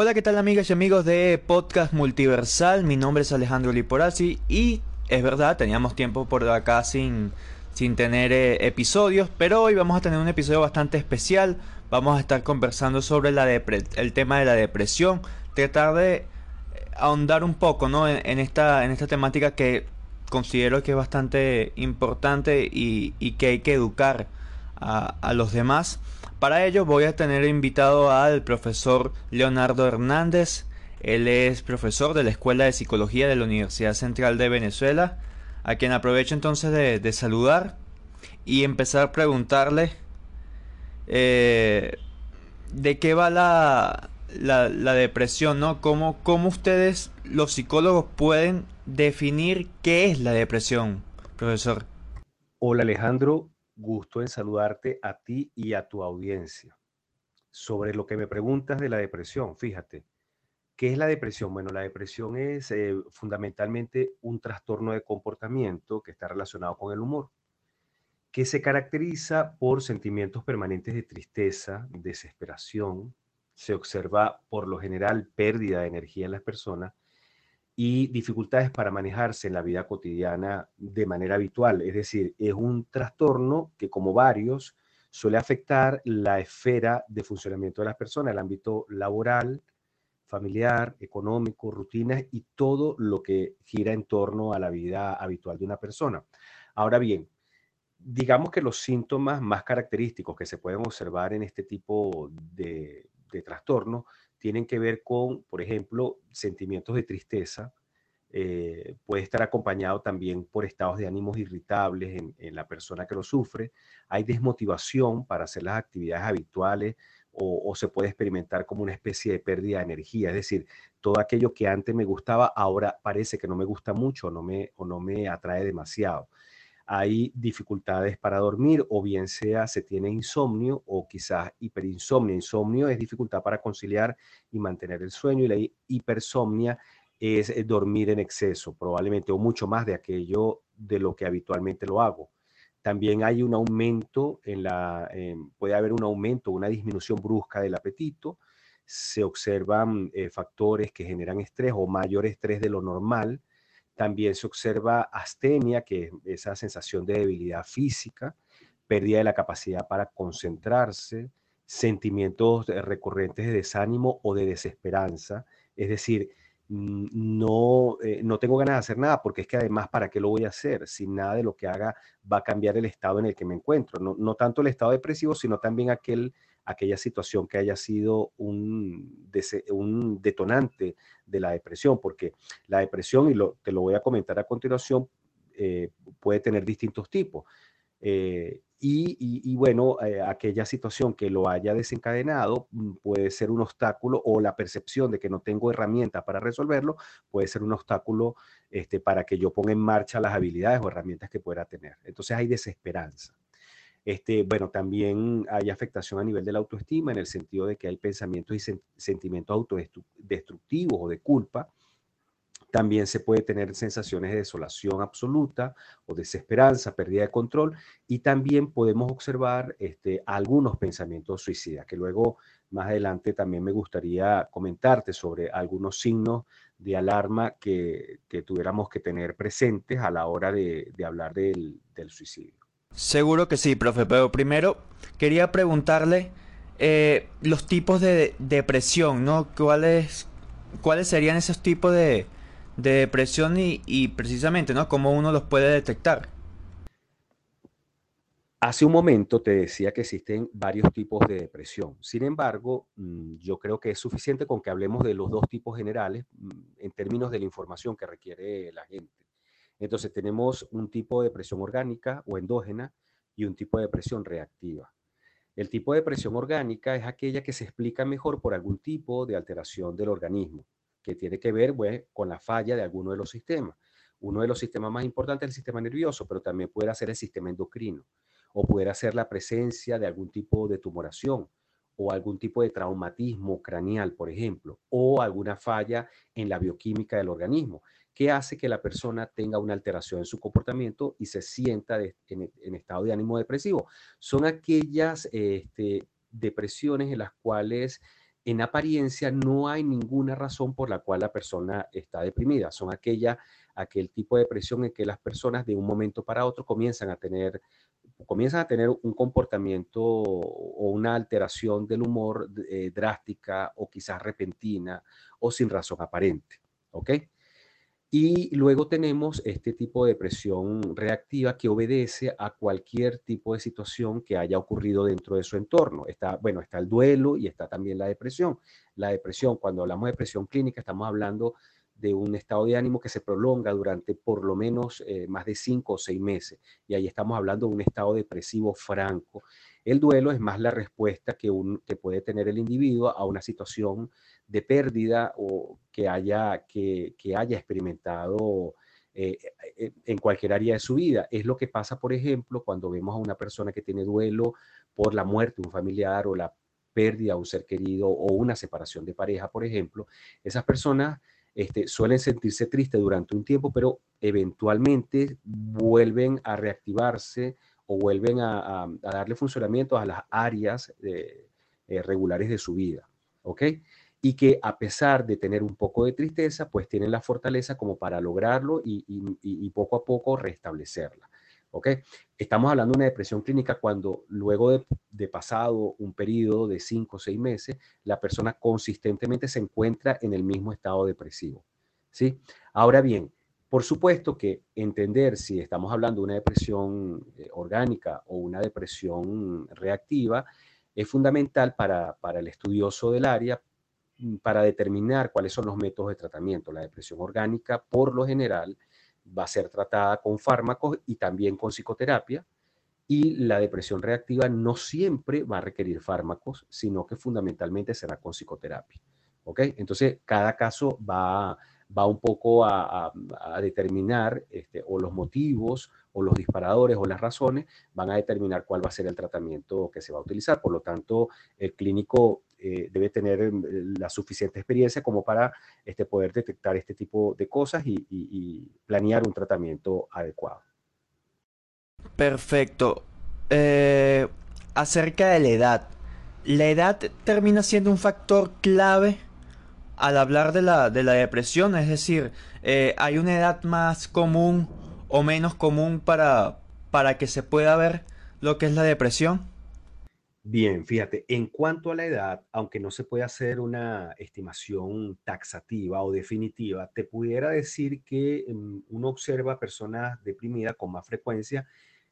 Hola, ¿qué tal amigas y amigos de Podcast Multiversal? Mi nombre es Alejandro Liporazzi y es verdad, teníamos tiempo por acá sin, sin tener eh, episodios, pero hoy vamos a tener un episodio bastante especial. Vamos a estar conversando sobre la el tema de la depresión, tratar de eh, ahondar un poco ¿no? en, esta, en esta temática que considero que es bastante importante y, que hay que educar a, a los demás. Para ello voy a tener invitado al profesor Leonardo Hernández. Él es profesor de la Escuela de Psicología de la Universidad Central de Venezuela, a quien aprovecho entonces de, saludar y empezar a preguntarle eh, de qué va la, la, depresión, ¿no? ¿Cómo, ¿Cómo ustedes, los psicólogos, pueden definir qué es la depresión, profesor? Hola Alejandro, Gusto en saludarte a ti y a tu audiencia. Sobre lo que me preguntas de la depresión, fíjate, ¿qué es la depresión? Bueno, la depresión es eh, fundamentalmente un trastorno de comportamiento que está relacionado con el humor, que se caracteriza por sentimientos permanentes de tristeza, desesperación, se observa por lo general pérdida de energía en las personas y dificultades para manejarse en la vida cotidiana de manera habitual. Es decir, es un trastorno que como varios suele afectar la esfera de funcionamiento de las personas, el ámbito laboral, familiar, económico, rutinas y todo lo que gira en torno a la vida habitual de una persona. Ahora bien, digamos que los síntomas más característicos que se pueden observar en este tipo de, de trastorno tienen que ver con, por ejemplo, sentimientos de tristeza, eh, puede estar acompañado también por estados de ánimos irritables en, la persona que lo sufre. Hay desmotivación para hacer las actividades habituales o, se puede experimentar como una especie de pérdida de energía. Es decir, todo aquello que antes me gustaba ahora parece que no me gusta mucho no me, o no me atrae demasiado. Hay dificultades para dormir o bien sea se tiene insomnio o quizás hiperinsomnio. Insomnio es dificultad para conciliar y mantener el sueño y la hipersomnia es eh, dormir en exceso, probablemente, o mucho más de aquello de lo que habitualmente lo hago. También hay un aumento en la, puede haber un aumento, una disminución brusca del apetito. Se observan eh, factores que generan estrés o mayor estrés de lo normal. También se observa astenia, que es esa sensación de debilidad física, pérdida de la capacidad para concentrarse, sentimientos eh, recurrentes de desánimo o de desesperanza. Es decir, no, eh, no tengo ganas de hacer nada, porque es que además, ¿para qué lo voy a hacer? Si nada de lo que haga va a cambiar el estado en el que me encuentro. No, tanto el estado depresivo, sino también aquel, aquella situación que haya sido un, un detonante de la depresión, porque la depresión, y lo, te lo voy a comentar a continuación, eh, puede tener distintos tipos. Eh, y, bueno, eh, aquella situación que lo haya desencadenado mm, puede ser un obstáculo o la percepción de que no tengo herramientas para resolverlo puede ser un obstáculo este, para que yo ponga en marcha las habilidades o herramientas que pueda tener. Entonces hay desesperanza. Este, bueno, también hay afectación a nivel de la autoestima en el sentido de que hay pensamientos y sentimientos autodestructivos o de culpa también se puede tener sensaciones de desolación absoluta o desesperanza, pérdida de control y también podemos observar este, algunos pensamientos suicidas, que luego más adelante también me gustaría comentarte sobre algunos signos de alarma que, tuviéramos que tener presentes a la hora de, hablar del, suicidio. Seguro que sí, profe, pero primero quería preguntarle eh, los tipos de depresión, ¿no? ¿Cuáles, ¿Cuáles serían esos tipos de, de depresión y, precisamente, ¿no? Cómo uno los puede detectar. Hace un momento te decía que existen varios tipos de depresión. Sin embargo, mm, yo creo que es suficiente con que hablemos de los dos tipos generales mm, en términos de la información que requiere la gente. Entonces tenemos un tipo de depresión orgánica o endógena y un tipo de depresión reactiva. El tipo de depresión orgánica es aquella que se explica mejor por algún tipo de alteración del organismo que tiene que ver pues, con la falla de alguno de los sistemas. Uno de los sistemas más importantes es el sistema nervioso, pero también puede ser el sistema endocrino o puede ser la presencia de algún tipo de tumoración o algún tipo de traumatismo craneal, por ejemplo, o alguna falla en la bioquímica del organismo, que hace que la persona tenga una alteración en su comportamiento y se sienta en, estado de ánimo depresivo. Son aquellas este, depresiones en las cuales en apariencia no hay ninguna razón por la cual la persona está deprimida. Son aquella, aquel tipo de depresión en que las personas de un momento para otro comienzan a tener comienzan a tener un comportamiento o una alteración del humor eh, drástica o quizás repentina o sin razón aparente. ¿Ok? Y luego tenemos este tipo de depresión reactiva que obedece a cualquier tipo de situación que haya ocurrido dentro de su entorno. Está, bueno, está el duelo y está también la depresión. La depresión, cuando hablamos de depresión clínica, estamos hablando de un estado de ánimo que se prolonga durante por lo menos eh, más de cinco o seis meses. Y ahí estamos hablando de un estado depresivo franco. El duelo es más la respuesta que, un, que puede tener el individuo a una situación de pérdida o que haya, que, haya experimentado eh, eh, en cualquier área de su vida. Es lo que pasa, por ejemplo, cuando vemos a una persona que tiene duelo por la muerte de un familiar o la pérdida de un ser querido o una separación de pareja, por ejemplo. Esas personas este, suelen sentirse tristes durante un tiempo, pero eventualmente vuelven a reactivarse o vuelven a, darle funcionamiento a las áreas eh, regulares de su vida. ¿Ok? Y que a pesar de tener un poco de tristeza, pues tienen la fortaleza como para lograrlo y poco a poco restablecerla. ¿ok? Estamos hablando de una depresión clínica cuando luego de, pasado un periodo de cinco o seis meses, la persona consistentemente se encuentra en el mismo estado depresivo, ¿sí? Ahora bien, por supuesto que entender si estamos hablando de una depresión eh, orgánica o una depresión reactiva es fundamental para, para el estudioso del área para determinar cuáles son los métodos de tratamiento. La depresión orgánica, por lo general, va a ser tratada con fármacos y también con psicoterapia. Y la depresión reactiva no siempre va a requerir fármacos, sino que fundamentalmente será con psicoterapia. ¿Ok? Entonces, cada caso va, va un poco a, determinar este, o los motivos o los disparadores o las razones van a determinar cuál va a ser el tratamiento que se va a utilizar. Por lo tanto, el clínico eh, debe tener eh, la suficiente experiencia como para este, poder detectar este tipo de cosas y, planear un tratamiento adecuado. Perfecto. Eh, acerca de la edad. ¿La edad termina siendo un factor clave al hablar de la, de la depresión? Es decir, ¿hay una edad más común o menos común para, para que se pueda ver lo que es la depresión? Bien, fíjate, en cuanto a la edad, aunque no se puede hacer una estimación taxativa o definitiva, te pudiera decir que mm, uno observa personas deprimidas con más frecuencia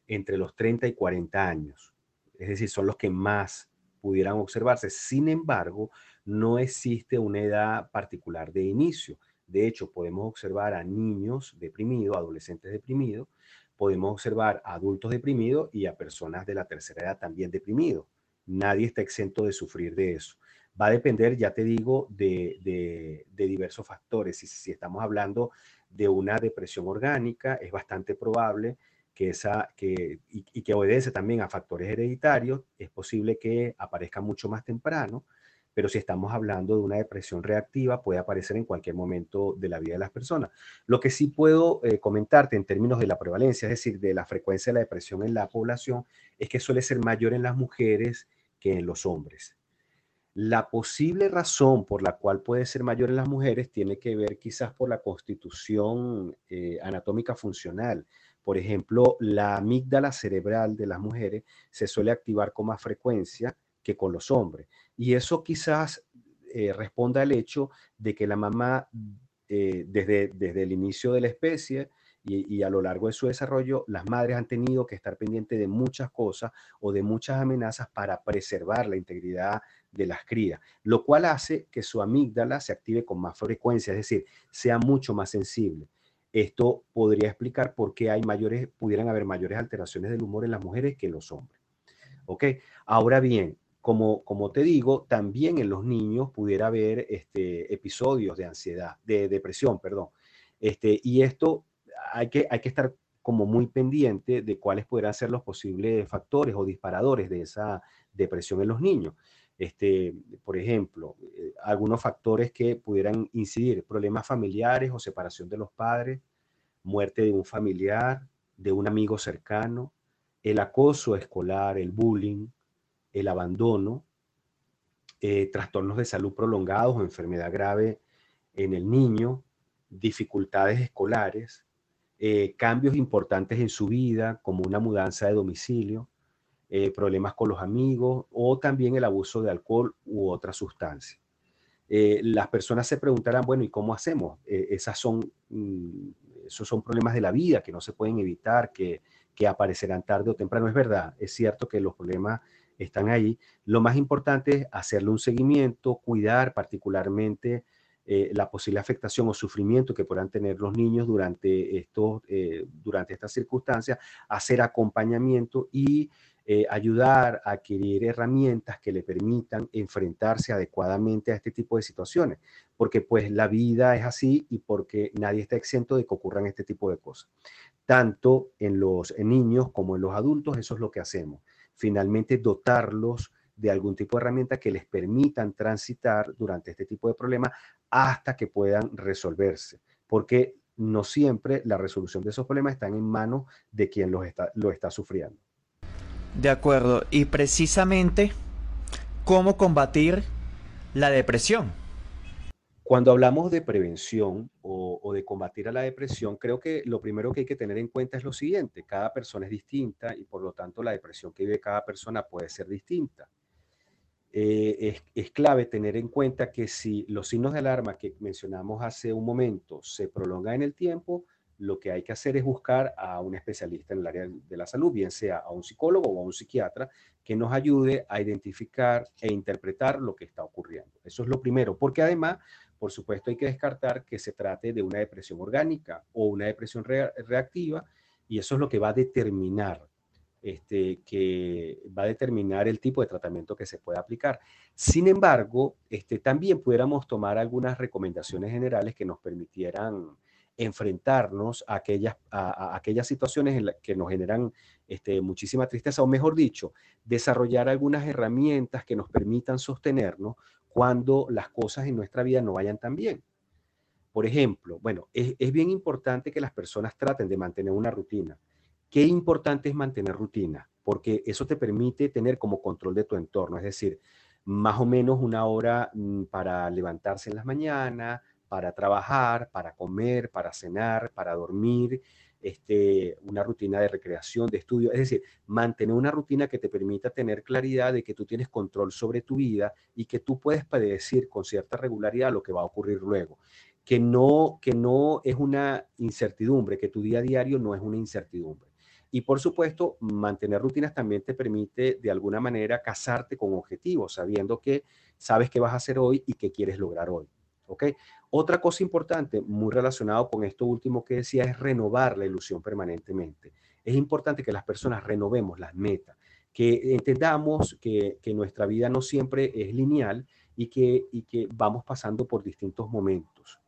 entre los 30 y 40 años. Es decir, son los que más pudieran observarse. Sin embargo, no existe una edad particular de inicio. De hecho, podemos observar a niños deprimidos, adolescentes deprimidos, podemos observar a adultos deprimidos y a personas de la tercera edad también deprimidos. Nadie está exento de sufrir de eso. Va a depender, ya te digo, de, diversos factores. Si, si, estamos hablando de una depresión orgánica, es bastante probable que esa, que, y, y que obedece también a factores hereditarios, es posible que aparezca mucho más temprano pero si estamos hablando de una depresión reactiva, puede aparecer en cualquier momento de la vida de las personas. Lo que sí puedo eh, comentarte en términos de la prevalencia, es decir, de la frecuencia de la depresión en la población, es que suele ser mayor en las mujeres que en los hombres. La posible razón por la cual puede ser mayor en las mujeres tiene que ver quizás por la constitución eh, anatómica funcional. Por ejemplo, la amígdala cerebral de las mujeres se suele activar con más frecuencia que con los hombres. Y eso quizás eh, responda al hecho de que la mamá, eh, desde, desde el inicio de la especie y, a lo largo de su desarrollo, las madres han tenido que estar pendientes de muchas cosas o de muchas amenazas para preservar la integridad de las crías, lo cual hace que su amígdala se active con más frecuencia, es decir, sea mucho más sensible. Esto podría explicar por qué hay mayores, pudieran haber mayores alteraciones del humor en las mujeres que en los hombres. ¿Ok? Ahora bien, como, te digo, también en los niños pudiera haber este, episodios de ansiedad, de depresión, perdón. Este, y esto hay que, hay que estar como muy pendiente de cuáles podrán ser los posibles factores o disparadores de esa depresión en los niños. Este, por ejemplo, eh, algunos factores que pudieran incidir, problemas familiares o separación de los padres, muerte de un familiar, de un amigo cercano, el acoso escolar, el bullying, el abandono, eh, trastornos de salud prolongados o enfermedad grave en el niño, dificultades escolares, eh, cambios importantes en su vida, como una mudanza de domicilio, eh, problemas con los amigos o también el abuso de alcohol u otra sustancia. las personas se preguntarán, bueno, ¿y cómo hacemos? esas son, mm, esos son problemas de la vida que no se pueden evitar, que, que aparecerán tarde o temprano. Es verdad, es cierto que los problemas están ahí. Lo más importante es hacerle un seguimiento, cuidar particularmente eh, la posible afectación o sufrimiento que puedan tener los niños durante, estos, eh, durante estas circunstancias, hacer acompañamiento y eh, ayudar a adquirir herramientas que le permitan enfrentarse adecuadamente a este tipo de situaciones, porque pues la vida es así y porque nadie está exento de que ocurran este tipo de cosas. Tanto en los niños como en los adultos, eso es lo que hacemos finalmente dotarlos de algún tipo de herramienta que les permitan transitar durante este tipo de problemas hasta que puedan resolverse, porque no siempre la resolución de esos problemas están en manos de quien los está, lo está sufriendo. De acuerdo, y precisamente, ¿cómo combatir la depresión? Cuando hablamos de prevención o, de combatir a la depresión, creo que lo primero que hay que tener en cuenta es lo siguiente, cada persona es distinta y por lo tanto la depresión que vive cada persona puede ser distinta. Eh, es, clave tener en cuenta que si los signos de alarma que mencionamos hace un momento se prolongan en el tiempo, lo que hay que hacer es buscar a un especialista en el área de la salud, bien sea a un psicólogo o a un psiquiatra, que nos ayude a identificar e interpretar lo que está ocurriendo. Eso es lo primero, porque además por supuesto, hay que descartar que se trate de una depresión orgánica o una depresión reactiva y eso es lo que va a determinar este, que va a determinar el tipo de tratamiento que se puede aplicar. Sin embargo, este, también pudiéramos tomar algunas recomendaciones generales que nos permitieran enfrentarnos a aquellas, a, aquellas situaciones en que nos generan este, muchísima tristeza, o mejor dicho, desarrollar algunas herramientas que nos permitan sostenernos cuando las cosas en nuestra vida no vayan tan bien. Por ejemplo, bueno, es, bien importante que las personas traten de mantener una rutina. Qué importante es mantener rutina, porque eso te permite tener como control de tu entorno, es decir, más o menos una hora mm, para levantarse en las mañanas, para trabajar, para comer, para cenar, para dormir, este, una rutina de recreación, de estudio, es decir, mantener una rutina que te permita tener claridad de que tú tienes control sobre tu vida y que tú puedes predecir con cierta regularidad lo que va a ocurrir luego. Que no, que no es una incertidumbre, que tu día a diario no es una incertidumbre. Y por supuesto, mantener rutinas también te permite de alguna manera casarte con objetivos, sabiendo que sabes qué vas a hacer hoy y qué quieres lograr hoy. ¿Ok? Otra cosa importante, muy relacionado con esto último que decía, es renovar la ilusión permanentemente. Es importante que las personas renovemos las metas, que entendamos que, nuestra vida no siempre es lineal y que, y que vamos pasando por distintos momentos,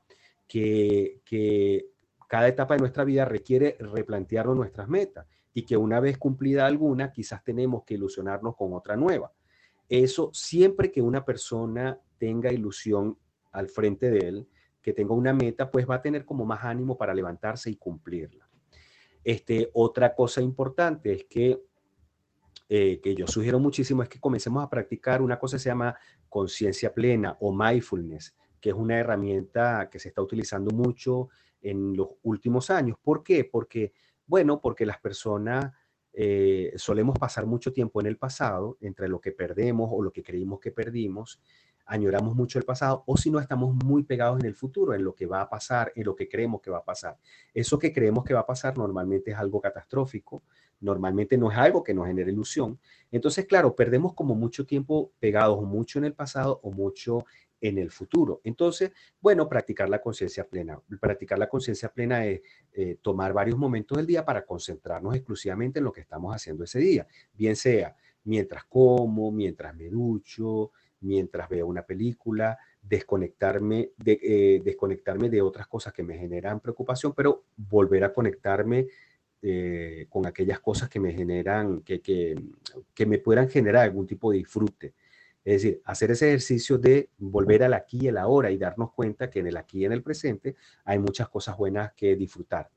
que, que cada etapa de nuestra vida requiere replantearnos nuestras metas y que una vez cumplida alguna, quizás tenemos que ilusionarnos con otra nueva. Eso siempre que una persona tenga ilusión al frente de él, que tenga una meta, pues va a tener como más ánimo para levantarse y cumplirla. Este, otra cosa importante es que, eh, que yo sugiero muchísimo es que comencemos a practicar una cosa que se llama conciencia plena o mindfulness, que es una herramienta que se está utilizando mucho en los últimos años. ¿Por qué? Porque, bueno, porque las personas eh, solemos pasar mucho tiempo en el pasado entre lo que perdemos o lo que creímos que perdimos añoramos mucho el pasado o si no estamos muy pegados en el futuro, en lo que va a pasar, en lo que creemos que va a pasar. Eso que creemos que va a pasar normalmente es algo catastrófico, normalmente no es algo que nos genere ilusión. Entonces, claro, perdemos como mucho tiempo pegados mucho en el pasado o mucho en el futuro. Entonces, bueno, practicar la conciencia plena. Practicar la conciencia plena es eh, tomar varios momentos del día para concentrarnos exclusivamente en lo que estamos haciendo ese día, bien sea mientras como, mientras me ducho, mientras veo una película, desconectarme de, eh, desconectarme de otras cosas que me generan preocupación, pero volver a conectarme eh, con aquellas cosas que me generan, que, que, que, me puedan generar algún tipo de disfrute. Es decir, hacer ese ejercicio de volver al aquí y el ahora y darnos cuenta que en el aquí y en el presente hay muchas cosas buenas que disfrutar.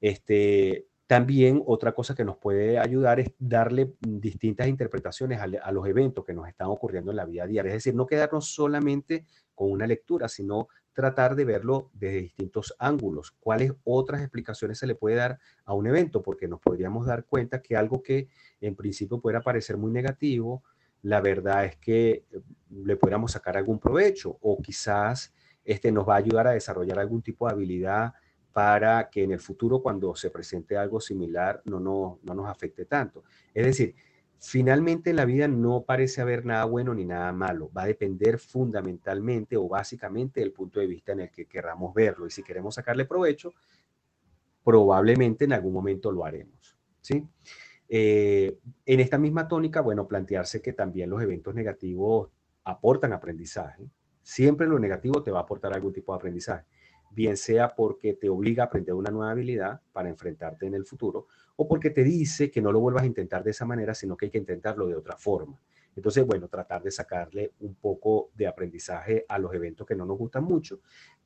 Este, También otra cosa que nos puede ayudar es darle distintas interpretaciones a, los eventos que nos están ocurriendo en la vida diaria. Es decir, no quedarnos solamente con una lectura, sino tratar de verlo desde distintos ángulos. ¿Cuáles otras explicaciones se le puede dar a un evento? Porque nos podríamos dar cuenta que algo que en principio pueda parecer muy negativo, la verdad es que eh, le podríamos sacar algún provecho o quizás este nos va a ayudar a desarrollar algún tipo de habilidad para que en el futuro cuando se presente algo similar no, no, no nos afecte tanto. Es decir, finalmente en la vida no parece haber nada bueno ni nada malo. Va a depender fundamentalmente o básicamente del punto de vista en el que queramos verlo. Y si queremos sacarle provecho, probablemente en algún momento lo haremos. ¿sí? Eh, en esta misma tónica, bueno, plantearse que también los eventos negativos aportan aprendizaje. Siempre lo negativo te va a aportar algún tipo de aprendizaje bien sea porque te obliga a aprender una nueva habilidad para enfrentarte en el futuro, o porque te dice que no lo vuelvas a intentar de esa manera, sino que hay que intentarlo de otra forma. Entonces, bueno, tratar de sacarle un poco de aprendizaje a los eventos que no nos gustan mucho.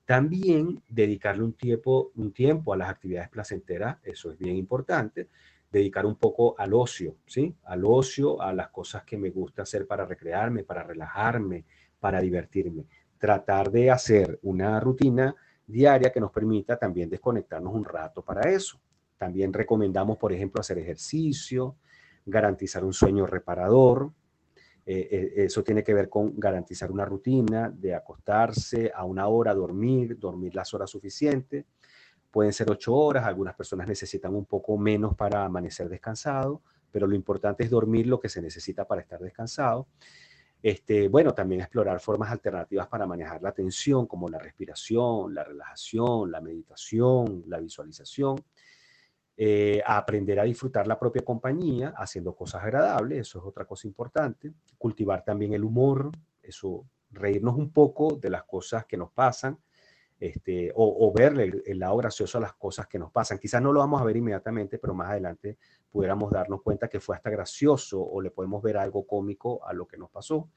También dedicarle un tiempo, un tiempo a las actividades placenteras, eso es bien importante. Dedicar un poco al ocio, ¿sí? Al ocio, a las cosas que me gusta hacer para recrearme, para relajarme, para divertirme. Tratar de hacer una rutina diaria que nos permita también desconectarnos un rato para eso. También recomendamos, por ejemplo, hacer ejercicio, garantizar un sueño reparador. Eh, eh, eso tiene que ver con garantizar una rutina de acostarse a una hora, dormir, dormir las horas suficientes. Pueden ser ocho horas, algunas personas necesitan un poco menos para amanecer descansado, pero lo importante es dormir lo que se necesita para estar descansado. Este, bueno, también explorar formas alternativas para manejar la tensión, como la respiración, la relajación, la meditación, la visualización. Eh, aprender a disfrutar la propia compañía haciendo cosas agradables, eso es otra cosa importante. Cultivar también el humor, eso, reírnos un poco de las cosas que nos pasan, este, o, verle el, lado gracioso a las cosas que nos pasan. Quizás no lo vamos a ver inmediatamente, pero más adelante pudiéramos darnos cuenta que fue hasta gracioso o le podemos ver algo cómico a lo que nos pasó.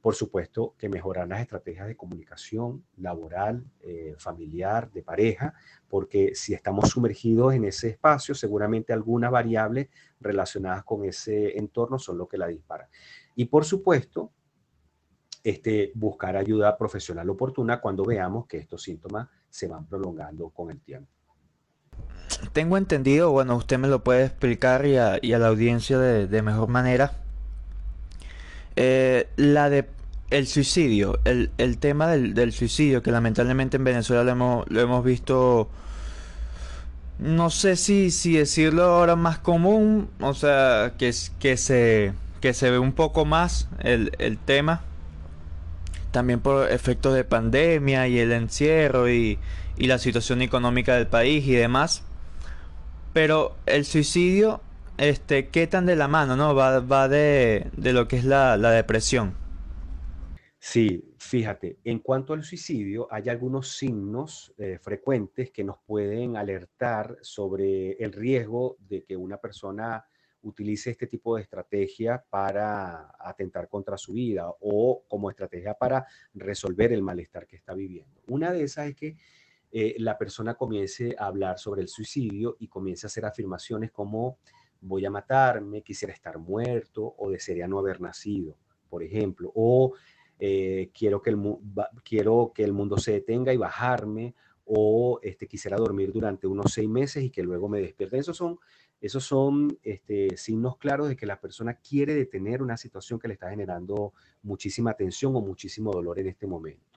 Por supuesto que mejorar las estrategias de comunicación laboral, eh, familiar, de pareja, porque si estamos sumergidos en ese espacio, seguramente algunas variables relacionadas con ese entorno son lo que la disparan. Y por supuesto, este, buscar ayuda profesional oportuna cuando veamos que estos síntomas se van prolongando con el tiempo. Tengo entendido, bueno, usted me lo puede explicar y a, la audiencia de, mejor manera. Eh, la de el suicidio, el, tema del, suicidio, que lamentablemente en Venezuela lo hemos, visto, no sé si, decirlo ahora más común, o sea, que, que, se, que se ve un poco más el, el tema también por efectos de pandemia y el encierro y, la situación económica del país y demás. Pero el suicidio, este, ¿qué tan de la mano, no? Va, va de, lo que es la, depresión. Sí, fíjate, en cuanto al suicidio, hay algunos signos eh, frecuentes que nos pueden alertar sobre el riesgo de que una persona utilice este tipo de estrategia para atentar contra su vida o como estrategia para resolver el malestar que está viviendo. Una de esas es que eh, la persona comience a hablar sobre el suicidio y comience a hacer afirmaciones como voy a matarme, quisiera estar muerto o desearía no haber nacido, por ejemplo, o eh, quiero, que el, mundo se detenga y bajarme o este, quisiera dormir durante unos seis meses y que luego me despierte. Esos son esos son este, signos claros de que la persona quiere detener una situación que le está generando muchísima tensión o muchísimo dolor en este momento.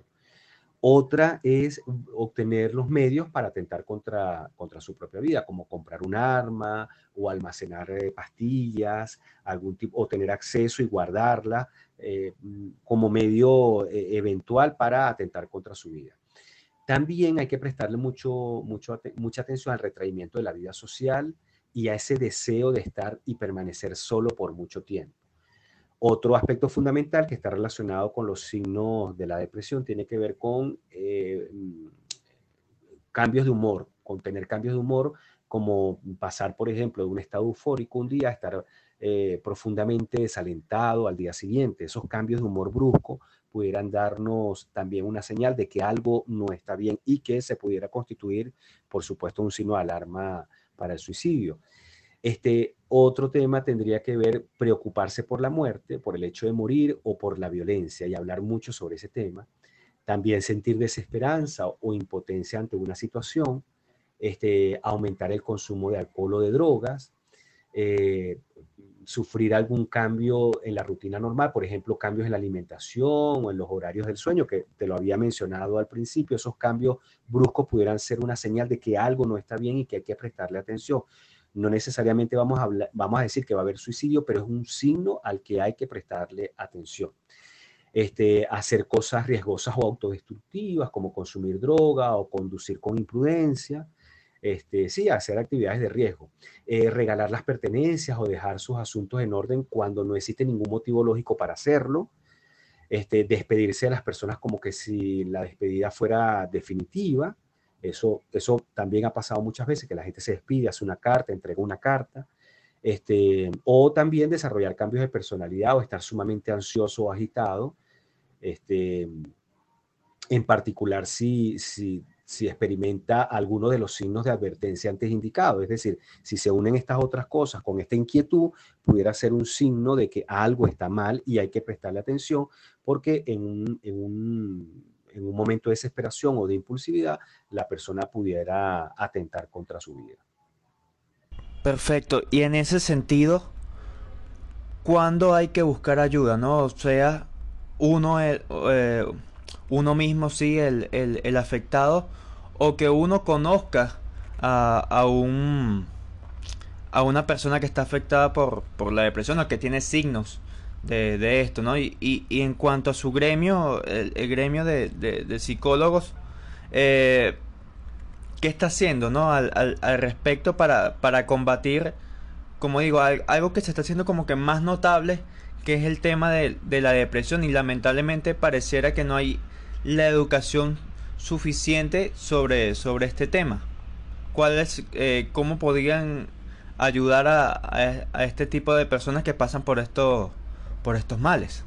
Otra es obtener los medios para atentar contra, contra su propia vida, como comprar un arma o almacenar eh, pastillas, algún tipo, o tener acceso y guardarla eh, como medio eh, eventual para atentar contra su vida. También hay que prestarle mucho, mucho, mucha atención al retraimiento de la vida social, y a ese deseo de estar y permanecer solo por mucho tiempo. Otro aspecto fundamental que está relacionado con los signos de la depresión tiene que ver con eh, cambios de humor, con tener cambios de humor, como pasar, por ejemplo, de un estado eufórico un día a estar eh, profundamente desalentado al día siguiente. Esos cambios de humor brusco pudieran darnos también una señal de que algo no está bien y que se pudiera constituir, por supuesto, un signo de alarma para el suicidio. Este otro tema tendría que ver preocuparse por la muerte, por el hecho de morir o por la violencia y hablar mucho sobre ese tema. También sentir desesperanza o impotencia ante una situación, este, aumentar el consumo de alcohol o de drogas, eh, sufrir algún cambio en la rutina normal, por ejemplo, cambios en la alimentación o en los horarios del sueño, que te lo había mencionado al principio, esos cambios bruscos pudieran ser una señal de que algo no está bien y que hay que prestarle atención. No necesariamente vamos a, vamos a decir que va a haber suicidio, pero es un signo al que hay que prestarle atención. Este, hacer cosas riesgosas o autodestructivas, como consumir droga o conducir con imprudencia, este, sí, hacer actividades de riesgo, eh, regalar las pertenencias o dejar sus asuntos en orden cuando no existe ningún motivo lógico para hacerlo, este, despedirse de las personas como que si la despedida fuera definitiva, eso, eso también ha pasado muchas veces, que la gente se despide, hace una carta, entrega una carta, este, o también desarrollar cambios de personalidad o estar sumamente ansioso o agitado, este, en particular si, si si experimenta alguno de los signos de advertencia antes indicados. Es decir, si se unen estas otras cosas con esta inquietud, pudiera ser un signo de que algo está mal y hay que prestarle atención porque en un, en un, en un momento de desesperación o de impulsividad, la persona pudiera atentar contra su vida. Perfecto. Y en ese sentido, ¿cuándo hay que buscar ayuda? ¿No? O sea, uno... Eh, uno mismo sí, el, el, afectado, o que uno conozca a, a, un, a una persona que está afectada por, por la depresión o que tiene signos de, esto, ¿no? Y, y, en cuanto a su gremio, el, gremio de, de, psicólogos, eh, ¿qué está haciendo, ¿no? Al, al, al respecto para, para combatir, como digo, algo que se está haciendo como que más notable, que es el tema de, de la depresión y lamentablemente pareciera que no hay la educación suficiente sobre, sobre este tema? ¿Cuál es, eh, ¿Cómo podrían ayudar a, a, este tipo de personas que pasan por, esto, por estos males?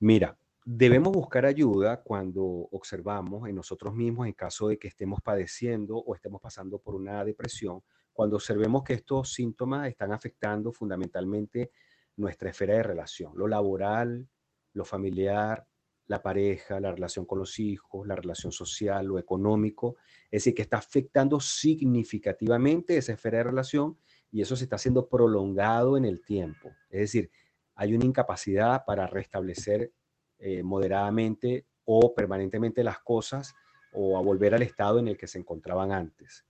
Mira, debemos buscar ayuda cuando observamos en nosotros mismos en caso de que estemos padeciendo o estemos pasando por una depresión cuando observemos que estos síntomas están afectando fundamentalmente nuestra esfera de relación, lo laboral, lo familiar, la pareja, la relación con los hijos, la relación social, lo económico, es decir, que está afectando significativamente esa esfera de relación y eso se está haciendo prolongado en el tiempo. Es decir, hay una incapacidad para restablecer eh, moderadamente o permanentemente las cosas o a volver al estado en el que se encontraban antes.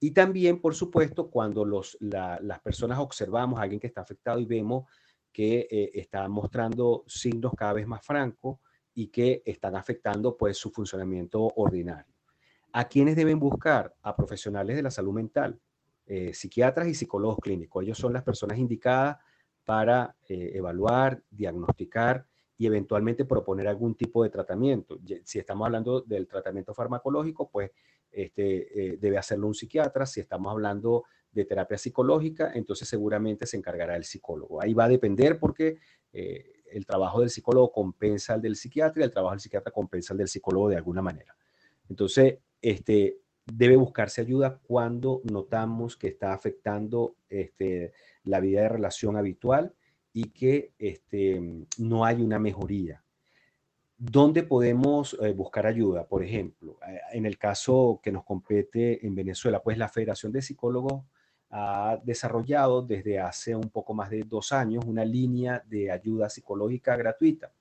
Y también, por supuesto, cuando los, las personas observamos a alguien que está afectado y vemos que eh, está mostrando signos cada vez más francos y que están afectando pues su funcionamiento ordinario. ¿A quiénes deben buscar? A profesionales de la salud mental, eh, psiquiatras y psicólogos clínicos. Ellos son las personas indicadas para eh, evaluar, diagnosticar y eventualmente proponer algún tipo de tratamiento. Si estamos hablando del tratamiento farmacológico, pues este, eh, debe hacerlo un psiquiatra. Si estamos hablando de terapia psicológica, entonces seguramente se encargará el psicólogo. Ahí va a depender porque eh, el trabajo del psicólogo compensa al del psiquiatra y el trabajo del psiquiatra compensa al del psicólogo de alguna manera. Entonces, este, debe buscarse ayuda cuando notamos que está afectando este, la vida de relación habitual y que este, no hay una mejoría. ¿Dónde podemos eh, buscar ayuda? Por ejemplo, eh, en el caso que nos compete en Venezuela, pues la Federación de Psicólogos ha desarrollado desde hace un poco más de dos años una línea de ayuda psicológica gratuita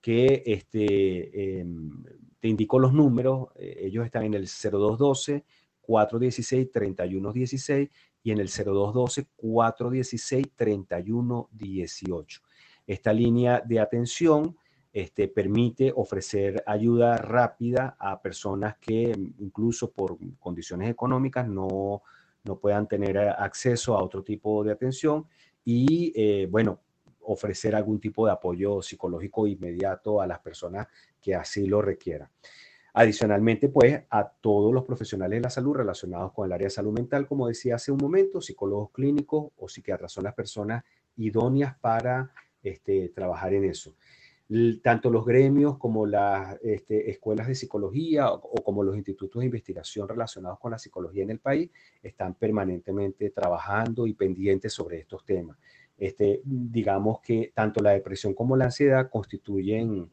que este, em, te indico los números, eh, ellos están en el 0212 416 3116 y en el 0212 416 3118. Esta línea de atención este, permite ofrecer ayuda rápida a personas que incluso por condiciones económicas no, no puedan tener acceso a otro tipo de atención y, eh, bueno, ofrecer algún tipo de apoyo psicológico inmediato a las personas que así lo requieran. Adicionalmente, pues, a todos los profesionales de la salud relacionados con el área de salud mental, como decía hace un momento, psicólogos clínicos o psiquiatras son las personas idóneas para este, trabajar en eso. Tanto los gremios como las este, escuelas de psicología o, como los institutos de investigación relacionados con la psicología en el país están permanentemente trabajando y pendientes sobre estos temas. Este, digamos que tanto la depresión como la ansiedad constituyen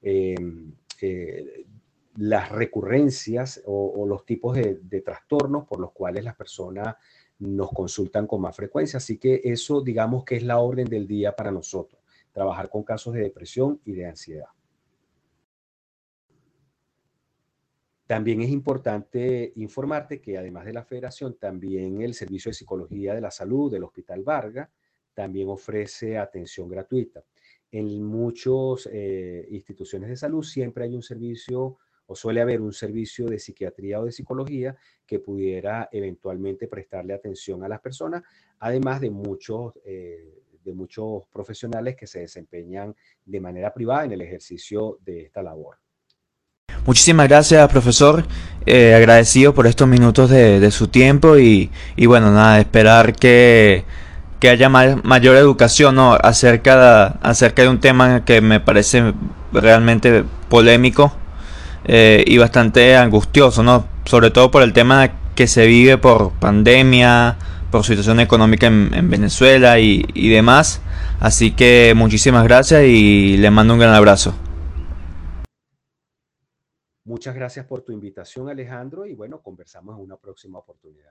em, eh, las recurrencias o, los tipos de, de, trastornos por los cuales las personas nos consultan con más frecuencia. Así que eso, digamos que es la orden del día para nosotros trabajar con casos de depresión y de ansiedad. También es importante informarte que además de la federación, también el Servicio de Psicología de la Salud del Hospital Vargas también ofrece atención gratuita. En muchas eh, instituciones de salud siempre hay un servicio o suele haber un servicio de psiquiatría o de psicología que pudiera eventualmente prestarle atención a las personas, además de muchos eh, de muchos profesionales que se desempeñan de manera privada en el ejercicio de esta labor. Muchísimas gracias, profesor. Eh, agradecido por estos minutos de, su tiempo y, bueno, nada, esperar que, haya mayor educación acerca, de, acerca de un tema que me parece realmente polémico eh, y bastante angustioso, ¿no? Sobre todo por el tema que se vive por pandemia, por situación económica en, Venezuela y, y, demás. Así que muchísimas gracias y le mando un gran abrazo. Muchas gracias por tu invitación, Alejandro, y bueno, conversamos en una próxima oportunidad.